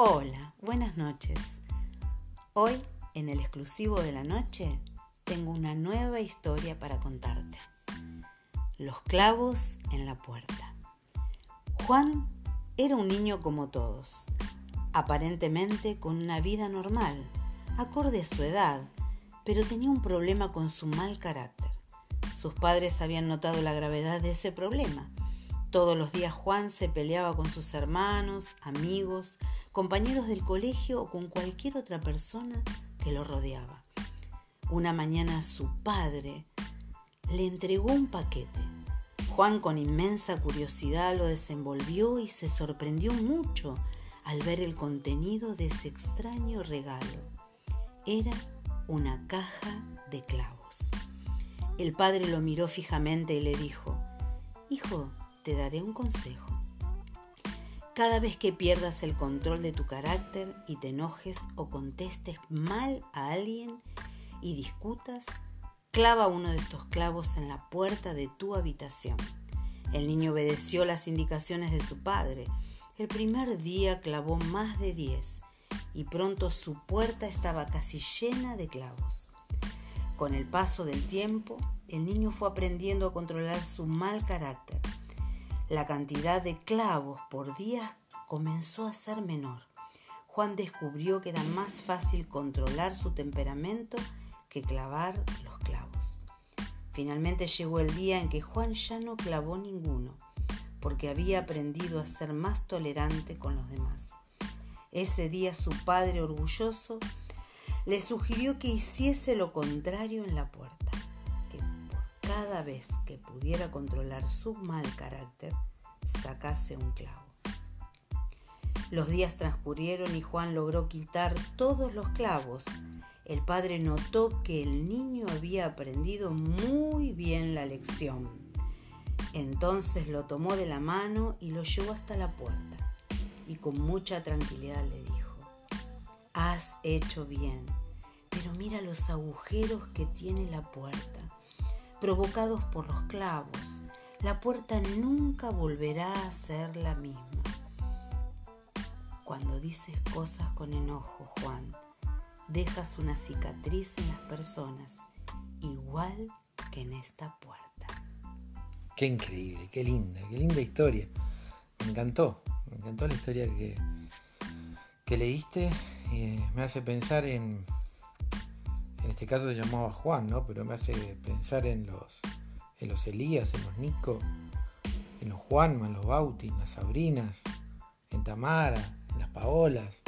Hola, buenas noches. Hoy, en el exclusivo de la noche, tengo una nueva historia para contarte. Los clavos en la puerta. Juan era un niño como todos, aparentemente con una vida normal, acorde a su edad, pero tenía un problema con su mal carácter. Sus padres habían notado la gravedad de ese problema. Todos los días Juan se peleaba con sus hermanos, amigos, compañeros del colegio o con cualquier otra persona que lo rodeaba. Una mañana su padre le entregó un paquete. Juan con inmensa curiosidad lo desenvolvió y se sorprendió mucho al ver el contenido de ese extraño regalo. Era una caja de clavos. El padre lo miró fijamente y le dijo, Hijo, te daré un consejo. Cada vez que pierdas el control de tu carácter y te enojes o contestes mal a alguien y discutas, clava uno de estos clavos en la puerta de tu habitación. El niño obedeció las indicaciones de su padre. El primer día clavó más de diez y pronto su puerta estaba casi llena de clavos. Con el paso del tiempo, el niño fue aprendiendo a controlar su mal carácter la cantidad de clavos por día comenzó a ser menor. Juan descubrió que era más fácil controlar su temperamento que clavar los clavos. Finalmente llegó el día en que Juan ya no clavó ninguno, porque había aprendido a ser más tolerante con los demás. Ese día su padre orgulloso le sugirió que hiciese lo contrario en la puerta cada vez que pudiera controlar su mal carácter, sacase un clavo. Los días transcurrieron y Juan logró quitar todos los clavos. El padre notó que el niño había aprendido muy bien la lección. Entonces lo tomó de la mano y lo llevó hasta la puerta y con mucha tranquilidad le dijo, has hecho bien, pero mira los agujeros que tiene la puerta provocados por los clavos, la puerta nunca volverá a ser la misma. Cuando dices cosas con enojo, Juan, dejas una cicatriz en las personas, igual que en esta puerta. Qué increíble, qué linda, qué linda historia. Me encantó, me encantó la historia que, que leíste. Eh, me hace pensar en, en este caso se llamaba Juan, ¿no? Pero me hace pensar en los, en los Elías, en los Nico, en los Juanma, en los Bauti, en las Sabrinas, en Tamara, en las Paolas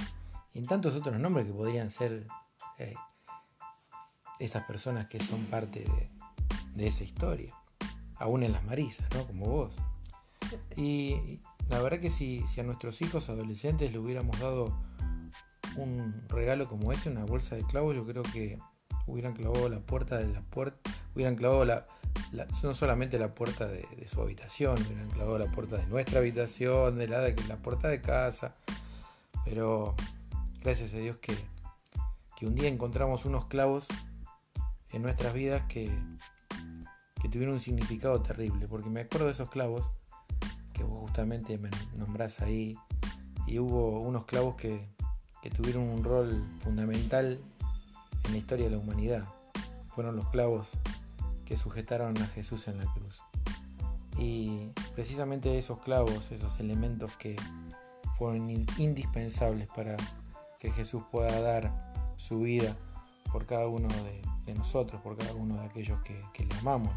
y en tantos otros nombres que podrían ser eh, esas personas que son parte de, esa historia. Aún en las Marisas, ¿no? Como vos. Y la verdad que si, a nuestros hijos adolescentes le hubiéramos dado un regalo como ese, una bolsa de clavos, yo creo que hubieran clavado la puerta de la puerta, hubieran clavado la, no solamente la puerta de, su habitación, hubieran clavado la puerta de nuestra habitación, de la, de la puerta de casa. Pero gracias a Dios que, que un día encontramos unos clavos en nuestras vidas que, que tuvieron un significado terrible, porque me acuerdo de esos clavos que vos justamente me nombrás ahí, y hubo unos clavos que, que tuvieron un rol fundamental en la historia de la humanidad. Fueron los clavos que sujetaron a Jesús en la cruz. Y precisamente esos clavos, esos elementos que fueron indispensables para que Jesús pueda dar su vida por cada uno de, nosotros, por cada uno de aquellos que, le amamos.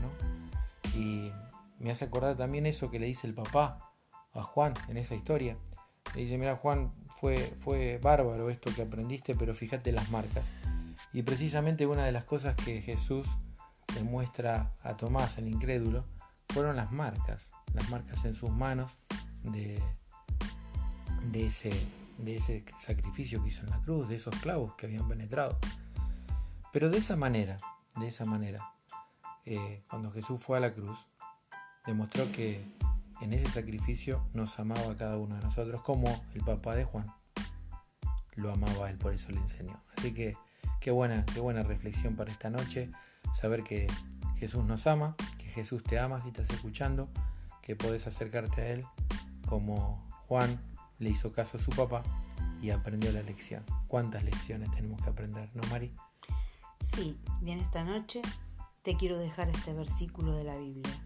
Y me hace acordar también eso que le dice el papá a Juan en esa historia. Le dice, mira Juan, fue, fue bárbaro esto que aprendiste, pero fíjate las marcas. Y precisamente una de las cosas que Jesús le muestra a Tomás, el incrédulo, fueron las marcas, las marcas en sus manos de, de, ese, de ese sacrificio que hizo en la cruz, de esos clavos que habían penetrado. Pero de esa manera, de esa manera, eh, cuando Jesús fue a la cruz, demostró que en ese sacrificio nos amaba a cada uno de nosotros, como el papá de Juan lo amaba a él, por eso le enseñó. Así que Qué buena, qué buena reflexión para esta noche, saber que Jesús nos ama, que Jesús te ama si estás escuchando, que podés acercarte a Él como Juan le hizo caso a su papá y aprendió la lección. ¿Cuántas lecciones tenemos que aprender, no, Mari? Sí, y en esta noche te quiero dejar este versículo de la Biblia.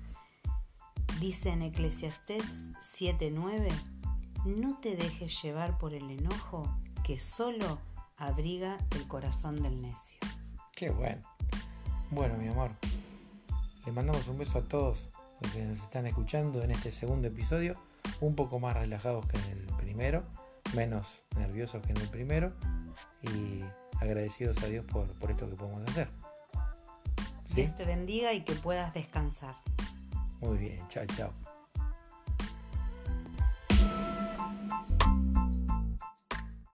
Dice en Eclesiastés 7:9, no te dejes llevar por el enojo que solo abriga el corazón del necio. Qué bueno. Bueno, mi amor, le mandamos un beso a todos los que nos están escuchando en este segundo episodio, un poco más relajados que en el primero, menos nerviosos que en el primero y agradecidos a Dios por, por esto que podemos hacer. Dios te bendiga y que puedas descansar. Muy bien, chao, chao.